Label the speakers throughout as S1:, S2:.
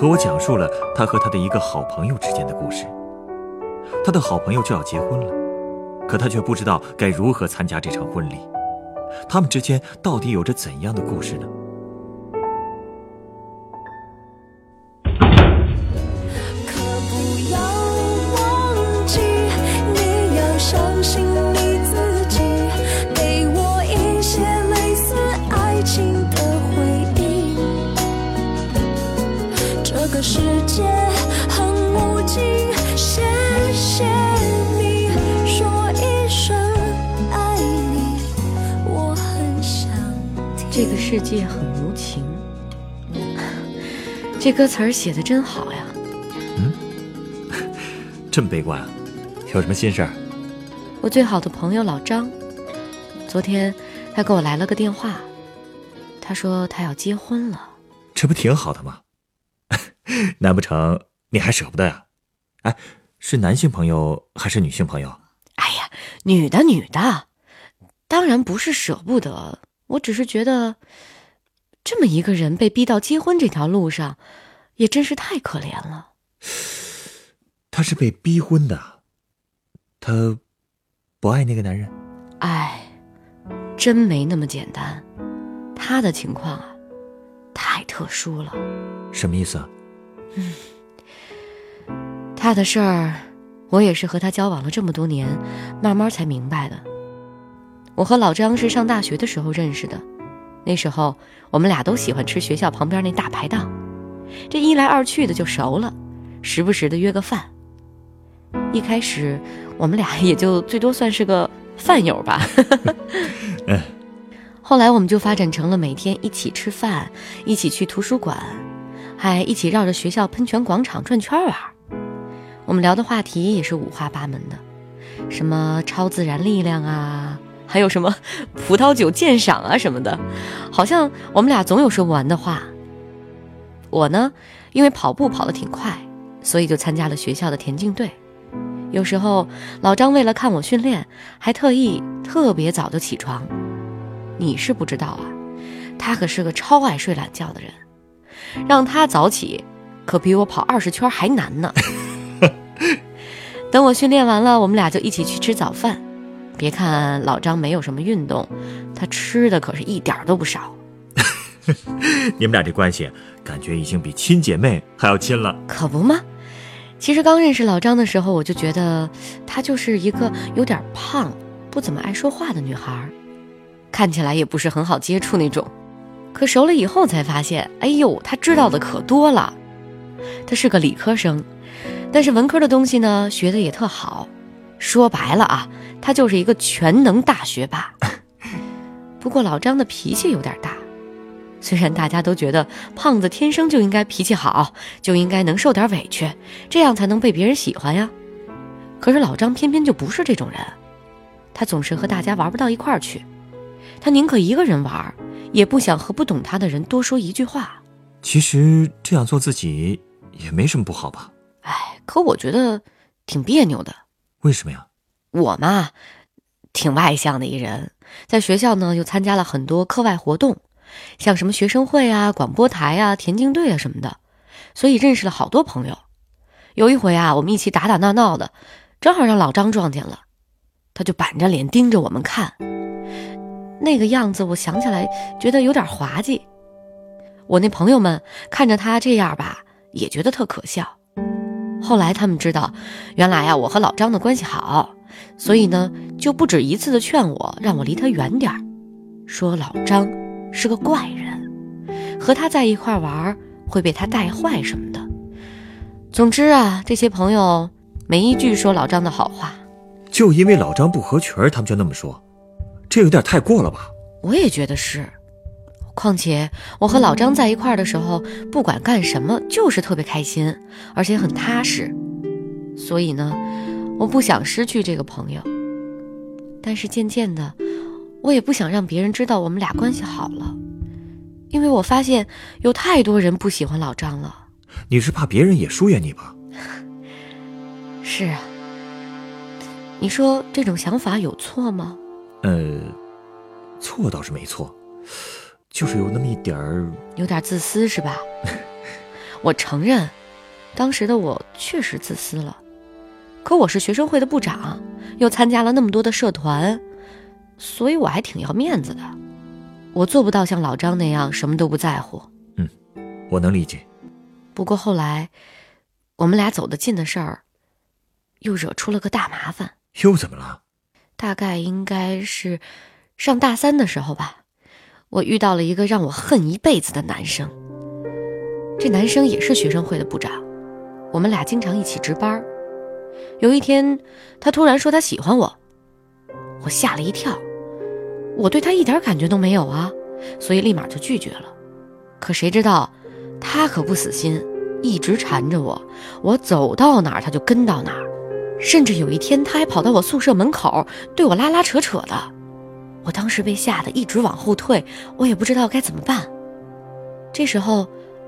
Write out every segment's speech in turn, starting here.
S1: 和我讲述了他和他的一个好朋友之间的故事。他的好朋友就要结婚了，可他却不知道该如何参加这场婚礼。他们之间到底有着怎样的故事呢？
S2: 世界很无情。
S3: 这歌词儿写的真好呀！
S1: 嗯 这么悲观啊？有什么心事儿？
S3: 我最好的朋友老张，昨天他给我来了个电话，他说他要结婚了。
S1: 这不挺好的吗？难不成你还舍不得呀？哎，是男性朋友还是女性朋友？
S3: 哎呀，女的女的，当然不是舍不得，我只是觉得，这么一个人被逼到结婚这条路上，也真是太可怜了。
S1: 他是被逼婚的，他不爱那个男人。
S3: 哎，真没那么简单，他的情况啊，太特殊了。
S1: 什么意思啊？
S3: 嗯他的事儿，我也是和他交往了这么多年，慢慢才明白的。我和老张是上大学的时候认识的，那时候我们俩都喜欢吃学校旁边那大排档，这一来二去的就熟了，时不时的约个饭。一开始我们俩 也就最多算是个饭友吧，
S1: 嗯，
S3: 后来我们就发展成了每天一起吃饭，一起去图书馆，还一起绕着学校喷泉广场转圈玩儿。我们聊的话题也是五花八门的，什么超自然力量啊，还有什么葡萄酒鉴赏啊什么的，好像我们俩总有说不完的话。我呢，因为跑步跑得挺快，所以就参加了学校的田径队。有时候老张为了看我训练，还特意特别早就起床。你是不知道啊，他可是个超爱睡懒觉的人，让他早起，可比我跑二十圈还难呢。等我训练完了，我们俩就一起去吃早饭。别看老张没有什么运动，他吃的可是一点儿都不少。
S1: 你们俩这关系，感觉已经比亲姐妹还要亲了。
S3: 可不吗？其实刚认识老张的时候，我就觉得她就是一个有点胖、不怎么爱说话的女孩儿，看起来也不是很好接触那种。可熟了以后才发现，哎呦，她知道的可多了。她是个理科生，但是文科的东西呢，学的也特好。说白了啊，她就是一个全能大学霸。不过老张的脾气有点大。虽然大家都觉得胖子天生就应该脾气好，就应该能受点委屈，这样才能被别人喜欢呀。可是老张偏偏就不是这种人，他总是和大家玩不到一块儿去，他宁可一个人玩，也不想和不懂他的人多说一句话。
S1: 其实这样做自己也没什么不好吧？
S3: 哎，可我觉得挺别扭的。
S1: 为什么呀？
S3: 我嘛，挺外向的一人，在学校呢又参加了很多课外活动。像什么学生会啊、广播台啊、田径队啊什么的，所以认识了好多朋友。有一回啊，我们一起打打闹闹的，正好让老张撞见了，他就板着脸盯着我们看，那个样子我想起来觉得有点滑稽。我那朋友们看着他这样吧，也觉得特可笑。后来他们知道，原来啊我和老张的关系好，所以呢就不止一次的劝我让我离他远点儿，说老张。是个怪人，和他在一块玩会被他带坏什么的。总之啊，这些朋友没一句说老张的好话，
S1: 就因为老张不合群儿，他们就那么说，这有点太过了吧？
S3: 我也觉得是。况且我和老张在一块儿的时候，不管干什么就是特别开心，而且很踏实。所以呢，我不想失去这个朋友。但是渐渐的，我也不想让别人知道我们俩关系好了，因为我发现有太多人不喜欢老张了。
S1: 你是怕别人也疏远你吧？
S3: 是啊，你说这种想法有错吗？
S1: 呃，错倒是没错，就是有那么一点儿。
S3: 有点自私是吧？我承认，当时的我确实自私了。可我是学生会的部长，又参加了那么多的社团，所以我还挺要面子的。我做不到像老张那样什么都不在乎。
S1: 嗯我能理解。
S3: 不过后来，我们俩走得近的事儿，又惹出了个大麻烦。
S1: 又怎么了？
S3: 大概应该是上大三的时候吧，我遇到了一个让我恨一辈子的男生。这男生也是学生会的部长，我们俩经常一起值班儿。有一天，他突然说他喜欢我，我吓了一跳。我对他一点感觉都没有啊，所以立马就拒绝了。可谁知道，他可不死心，一直缠着我，我走到哪儿他就跟到哪儿。甚至有一天，他还跑到我宿舍门口对我拉拉扯扯的。我当时被吓得一直往后退，我也不知道该怎么办。这时候，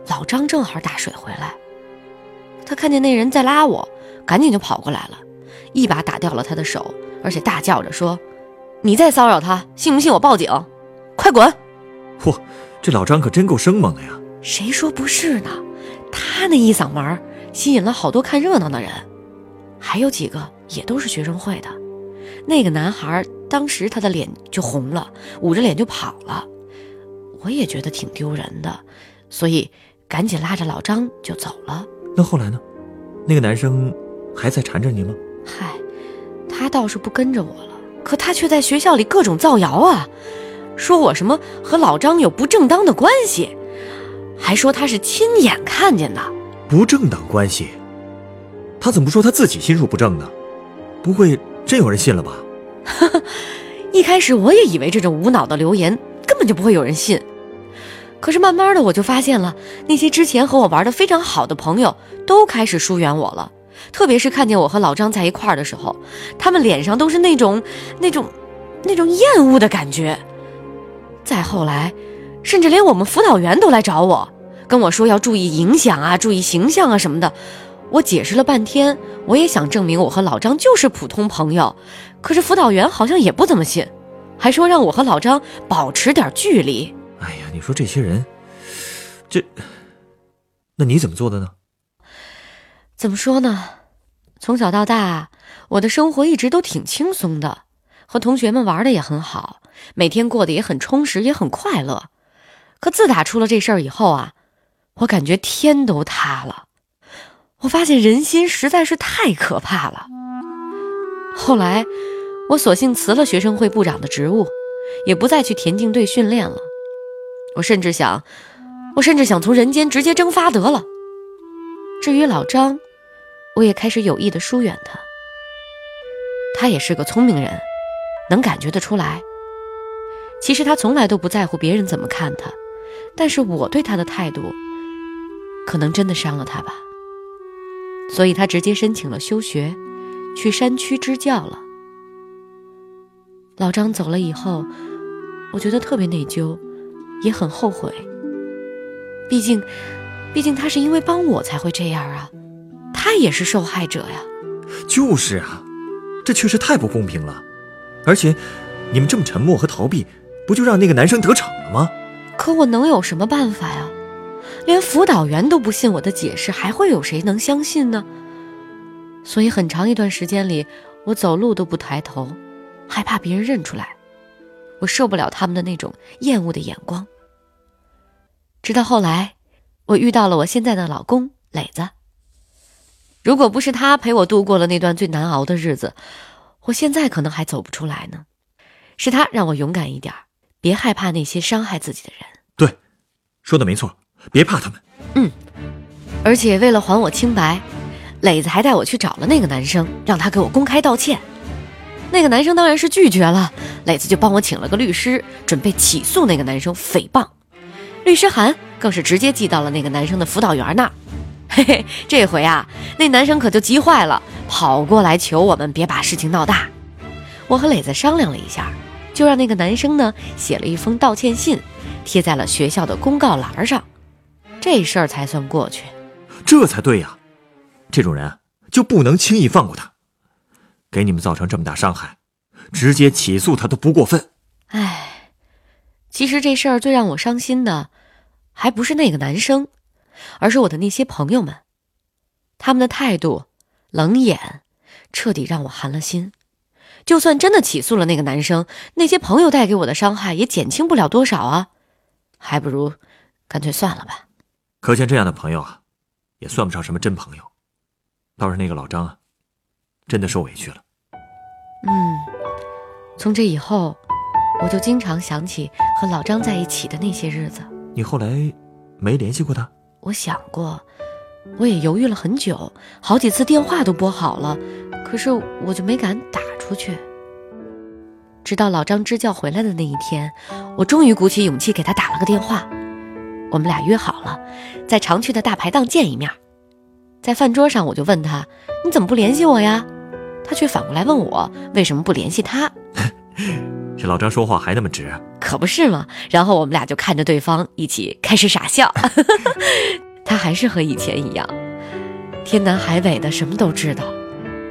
S3: 老张正好打水回来，他看见那人在拉我，赶紧就跑过来了，一把打掉了他的手，而且大叫着说：“你再骚扰他，信不信我报警？快滚！”
S1: 嚯，这老张可真够生猛的呀！
S3: 谁说不是呢？他那一嗓门儿吸引了好多看热闹的人，还有几个也都是学生会的。那个男孩当时他的脸就红了，捂着脸就跑了。我也觉得挺丢人的，所以赶紧拉着老张就走了。
S1: 那后来呢？那个男生还在缠着你吗？
S3: 嗨，他倒是不跟着我了，可他却在学校里各种造谣啊，说我什么和老张有不正当的关系，还说他是亲眼看见的。
S1: 不正当关系？他怎么不说他自己心术不正呢？不会真有人信了吧？
S3: 一开始我也以为这种无脑的留言根本就不会有人信，可是慢慢的我就发现了，那些之前和我玩的非常好的朋友都开始疏远我了。特别是看见我和老张在一块儿的时候，他们脸上都是那种、那种、那种厌恶的感觉。再后来，甚至连我们辅导员都来找我，跟我说要注意影响啊，注意形象啊什么的。我解释了半天，我也想证明我和老张就是普通朋友，可是辅导员好像也不怎么信，还说让我和老张保持点距离。
S1: 哎呀，你说这些人，这，那你怎么做的呢？
S3: 怎么说呢？从小到大，我的生活一直都挺轻松的，和同学们玩的也很好，每天过得也很充实，也很快乐。可自打出了这事儿以后啊，我感觉天都塌了。我发现人心实在是太可怕了。后来，我索性辞了学生会部长的职务，也不再去田径队训练了。我甚至想，我甚至想从人间直接蒸发得了。至于老张，我也开始有意的疏远他。他也是个聪明人，能感觉得出来。其实他从来都不在乎别人怎么看他，但是我对他的态度，可能真的伤了他吧。所以他直接申请了休学，去山区支教了。老张走了以后，我觉得特别内疚，也很后悔。毕竟，毕竟他是因为帮我才会这样啊，他也是受害者呀。
S1: 就是啊，这确实太不公平了。而且，你们这么沉默和逃避，不就让那个男生得逞了吗？
S3: 可我能有什么办法呀？连辅导员都不信我的解释，还会有谁能相信呢？所以很长一段时间里，我走路都不抬头，害怕别人认出来。我受不了他们的那种厌恶的眼光。直到后来，我遇到了我现在的老公磊子。如果不是他陪我度过了那段最难熬的日子，我现在可能还走不出来呢。是他让我勇敢一点，别害怕那些伤害自己的人。
S1: 对，说的没错，别怕他们。
S3: 嗯，而且为了还我清白，磊子还带我去找了那个男生，让他给我公开道歉。那个男生当然是拒绝了，磊子就帮我请了个律师，准备起诉那个男生诽谤。律师函更是直接寄到了那个男生的辅导员那儿。嘿嘿，这回啊，那男生可就急坏了，跑过来求我们别把事情闹大。我和磊子商量了一下，就让那个男生呢写了一封道歉信，贴在了学校的公告栏上，这事儿才算过去。
S1: 这才对呀，这种人啊就不能轻易放过他，给你们造成这么大伤害，直接起诉他都不过分。
S3: 唉，其实这事儿最让我伤心的，还不是那个男生，而是我的那些朋友们，他们的态度冷眼，彻底让我寒了心。就算真的起诉了那个男生，那些朋友带给我的伤害也减轻不了多少啊，还不如干脆算了吧。
S1: 可见这样的朋友啊，也算不上什么真朋友。倒是那个老张啊，真的受委屈了。
S3: 嗯，从这以后，我就经常想起和老张在一起的那些日子。
S1: 你后来没联系过他？
S3: 我想过，我也犹豫了很久，好几次电话都拨好了，可是我就没敢打出去。直到老张支教回来的那一天，我终于鼓起勇气给他打了个电话。我们俩约好了，在常去的大排档见一面。在饭桌上，我就问他：“你怎么不联系我呀？”他却反过来问我为什么不联系他。
S1: 这老张说话还那么直，
S3: 可不是吗。然后我们俩就看着对方，一起开始傻笑。他还是和以前一样，天南海北的什么都知道。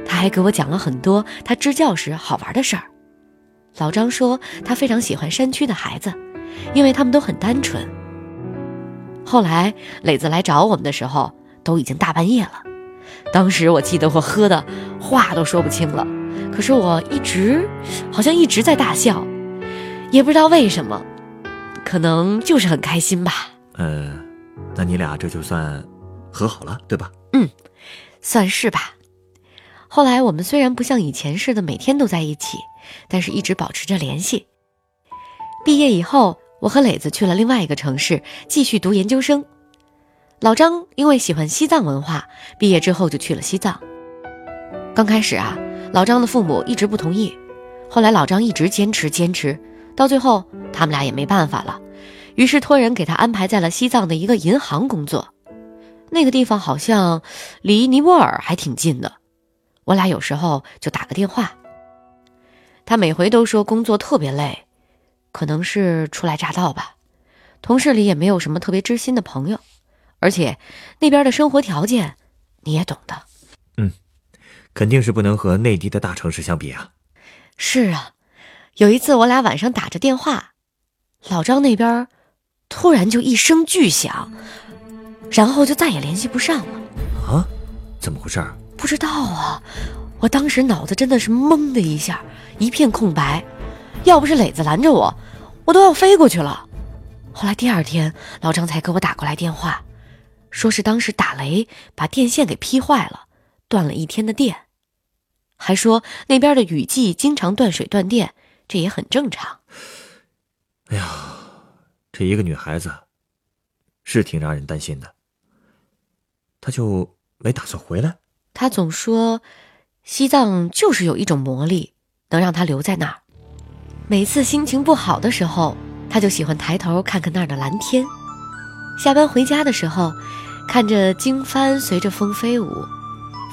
S3: 他还给我讲了很多他支教时好玩的事儿。老张说他非常喜欢山区的孩子，因为他们都很单纯。后来磊子来找我们的时候，都已经大半夜了。当时我记得我喝的话都说不清了，可是我一直好像一直在大笑，也不知道为什么，可能就是很开心吧。
S1: 呃，那你俩这就算和好了，对吧？
S3: 嗯，算是吧。后来我们虽然不像以前似的每天都在一起，但是一直保持着联系。毕业以后，我和磊子去了另外一个城市继续读研究生。老张因为喜欢西藏文化，毕业之后就去了西藏。刚开始啊，老张的父母一直不同意，后来老张一直坚持坚持，到最后他们俩也没办法了，于是托人给他安排在了西藏的一个银行工作。那个地方好像离尼泊尔还挺近的，我俩有时候就打个电话。他每回都说工作特别累，可能是初来乍到吧，同事里也没有什么特别知心的朋友。而且，那边的生活条件，你也懂的。
S1: 嗯，肯定是不能和内地的大城市相比啊。
S3: 是啊，有一次我俩晚上打着电话，老张那边突然就一声巨响，然后就再也联系不上了。
S1: 啊？怎么回事？
S3: 不知道啊。我当时脑子真的是懵的一下，一片空白。要不是磊子拦着我，我都要飞过去了。后来第二天，老张才给我打过来电话。说是当时打雷把电线给劈坏了，断了一天的电，还说那边的雨季经常断水断电，这也很正常。
S1: 哎呀，这一个女孩子，是挺让人担心的。她就没打算回来？
S3: 她总说，西藏就是有一种魔力，能让她留在那儿。每次心情不好的时候，她就喜欢抬头看看那儿的蓝天。下班回家的时候，看着经幡随着风飞舞，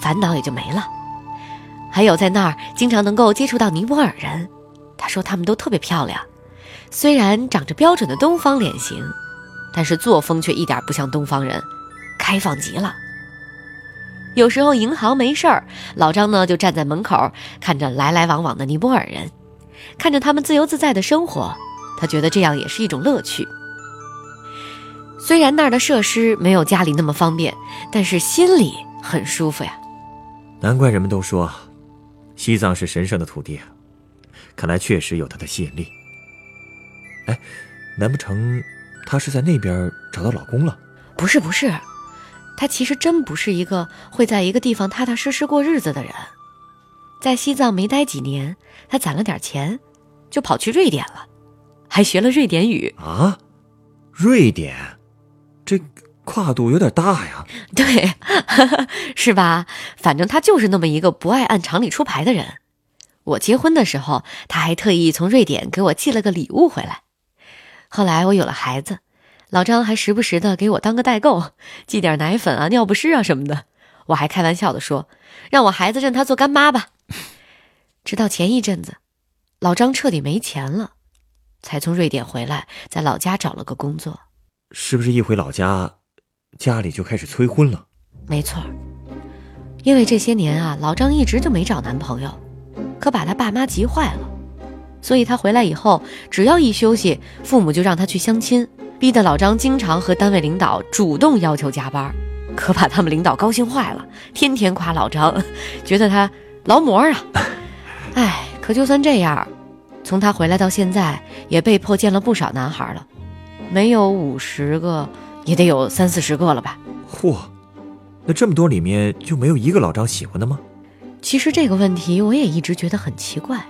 S3: 烦恼也就没了。还有在那儿经常能够接触到尼泊尔人，他说他们都特别漂亮，虽然长着标准的东方脸型，但是作风却一点不像东方人，开放极了。有时候银行没事儿，老张呢就站在门口看着来来往往的尼泊尔人，看着他们自由自在的生活，他觉得这样也是一种乐趣。虽然那儿的设施没有家里那么方便，但是心里很舒服呀。
S1: 难怪人们都说，西藏是神圣的土地啊！看来确实有它的吸引力。哎，难不成她是在那边找到老公了？
S3: 不是不是，她其实真不是一个会在一个地方踏踏实实过日子的人。在西藏没待几年，她攒了点钱，就跑去瑞典了，还学了瑞典语
S1: 啊！瑞典。这跨度有点大呀，
S3: 对，是吧？反正他就是那么一个不爱按常理出牌的人。我结婚的时候，他还特意从瑞典给我寄了个礼物回来。后来我有了孩子，老张还时不时的给我当个代购，寄点奶粉啊、尿不湿啊什么的。我还开玩笑的说，让我孩子认他做干妈吧。直到前一阵子，老张彻底没钱了，才从瑞典回来，在老家找了个工作。
S1: 是不是一回老家，家里就开始催婚了？
S3: 没错，因为这些年啊，老张一直就没找男朋友，可把他爸妈急坏了，所以他回来以后，只要一休息，父母就让他去相亲，逼得老张经常和单位领导主动要求加班，可把他们领导高兴坏了，天天夸老张，觉得他劳模啊。哎，可就算这样，从他回来到现在，也被迫见了不少男孩了，没有五十个，也得有三四十个了吧。
S1: 嚯，那这么多里面就没有一个老张喜欢的吗？
S3: 其实这个问题我也一直觉得很奇怪，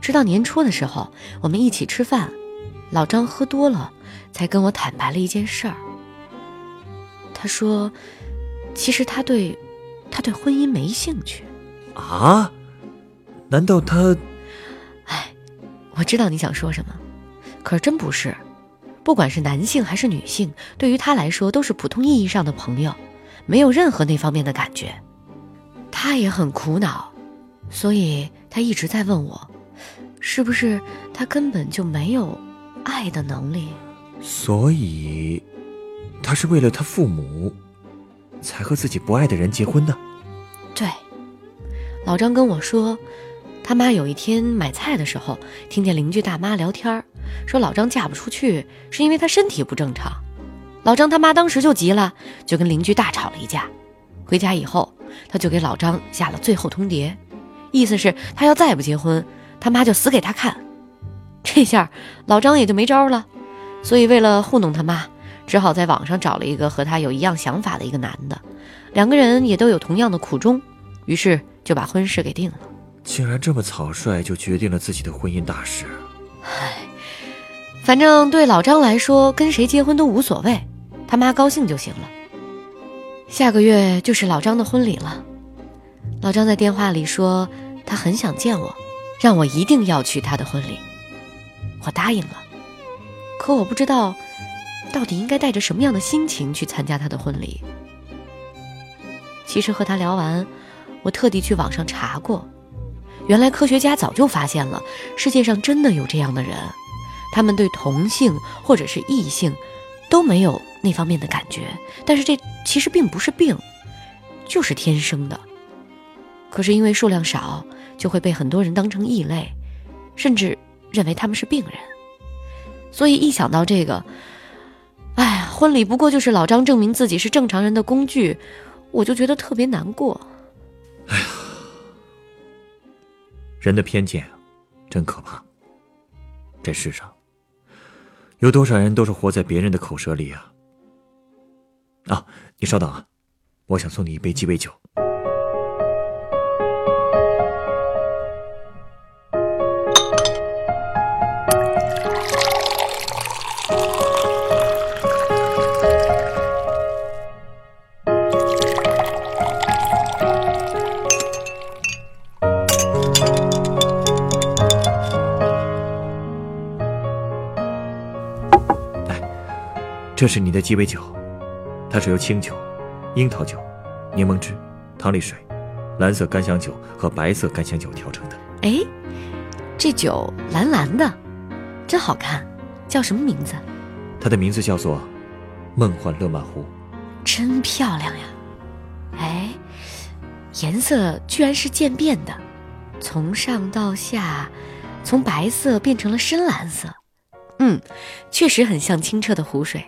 S3: 直到年初的时候，我们一起吃饭，老张喝多了，才跟我坦白了一件事儿。他说，其实他对，他对婚姻没兴趣。
S1: 啊？难道他？
S3: 哎，我知道你想说什么，可是真不是。不管是男性还是女性，对于他来说都是普通意义上的朋友，没有任何那方面的感觉。他也很苦恼，所以他一直在问我，是不是他根本就没有爱的能力？
S1: 所以，他是为了他父母，才和自己不爱的人结婚的。
S3: 对，老张跟我说。他妈有一天买菜的时候，听见邻居大妈聊天说老张嫁不出去是因为他身体不正常。老张他妈当时就急了，就跟邻居大吵了一架。回家以后，他就给老张下了最后通牒，意思是他要再不结婚，他妈就死给他看。这下老张也就没招了，所以为了糊弄他妈，只好在网上找了一个和他有一样想法的一个男的，两个人也都有同样的苦衷，于是就把婚事给定了。
S1: 竟然这么草率就决定了自己的婚姻大事，
S3: 唉，反正对老张来说，跟谁结婚都无所谓，他妈高兴就行了。下个月就是老张的婚礼了，老张在电话里说他很想见我，让我一定要去他的婚礼，我答应了。可我不知道，到底应该带着什么样的心情去参加他的婚礼。其实和他聊完，我特地去网上查过。原来科学家早就发现了，世界上真的有这样的人，他们对同性或者是异性都没有那方面的感觉，但是这其实并不是病，就是天生的。可是因为数量少，就会被很多人当成异类，甚至认为他们是病人。所以一想到这个，哎呀，婚礼不过就是老张证明自己是正常人的工具，我就觉得特别难过。
S1: 人的偏见，真可怕。这世上，有多少人都是活在别人的口舌里啊！啊，你稍等啊，我想送你一杯鸡尾酒。这是你的鸡尾酒，它是由清酒、樱桃酒、柠檬汁、糖力水、蓝色干香酒和白色干香酒调成的。
S3: 哎，这酒蓝蓝的，真好看，叫什么名字？
S1: 它的名字叫做“梦幻勒曼湖”，
S3: 真漂亮呀！哎，颜色居然是渐变的，从上到下，从白色变成了深蓝色。嗯，确实很像清澈的湖水。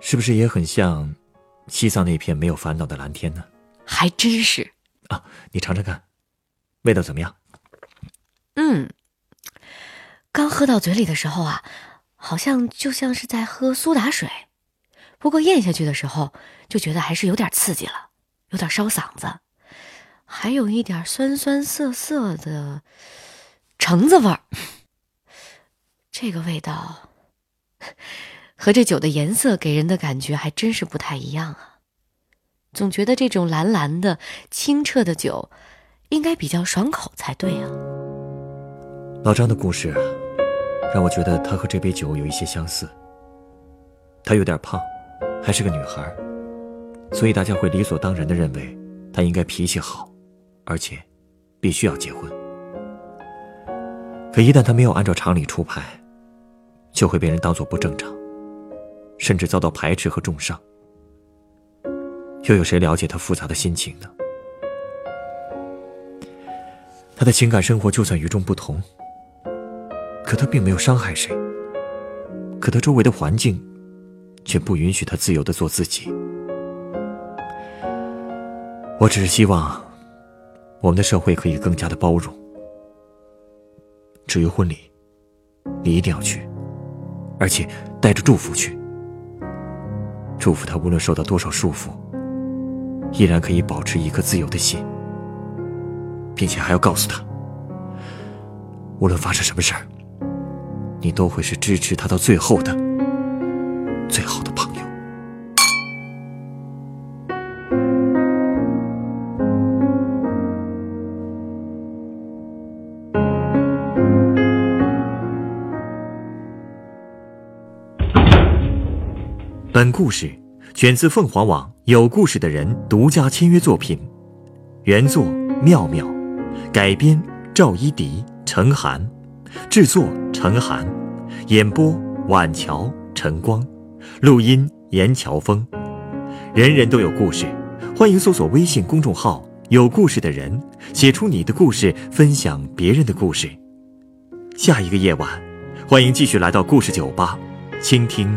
S1: 是不是也很像西藏那片没有烦恼的蓝天呢？
S3: 还真是
S1: 啊！你尝尝看，味道怎么样？
S3: 嗯，刚喝到嘴里的时候啊，好像就像是在喝苏打水，不过咽下去的时候就觉得还是有点刺激了，有点烧嗓子，还有一点酸酸涩涩的橙子味儿。这个味道。和这酒的颜色给人的感觉还真是不太一样啊！总觉得这种蓝蓝的、清澈的酒，应该比较爽口才对啊。
S1: 老张的故事，让我觉得他和这杯酒有一些相似，他有点胖，还是个女孩，所以大家会理所当然的认为他应该脾气好，而且必须要结婚。可一旦他没有按照常理出牌，就会被人当作不正常，甚至遭到排斥和重伤。又有谁了解她复杂的心情呢？她的情感生活就算与众不同，可她并没有伤害谁。可她周围的环境，却不允许她自由的做自己。我只是希望，我们的社会可以更加的包容。至于婚礼，你一定要去，而且带着祝福去，祝福他无论受到多少束缚，依然可以保持一颗自由的心，并且还要告诉他，无论发生什么事儿。你都会是支持他到最后的最好的本故事选自凤凰网有故事的人独家签约作品，原作妙妙，改编赵一迪、程涵。制作：陈寒，演播：晚桥、晨光，录音：严乔峰。人人都有故事，欢迎搜索微信公众号“有故事的人”，写出你的故事，分享别人的故事。下一个夜晚，欢迎继续来到故事酒吧，倾听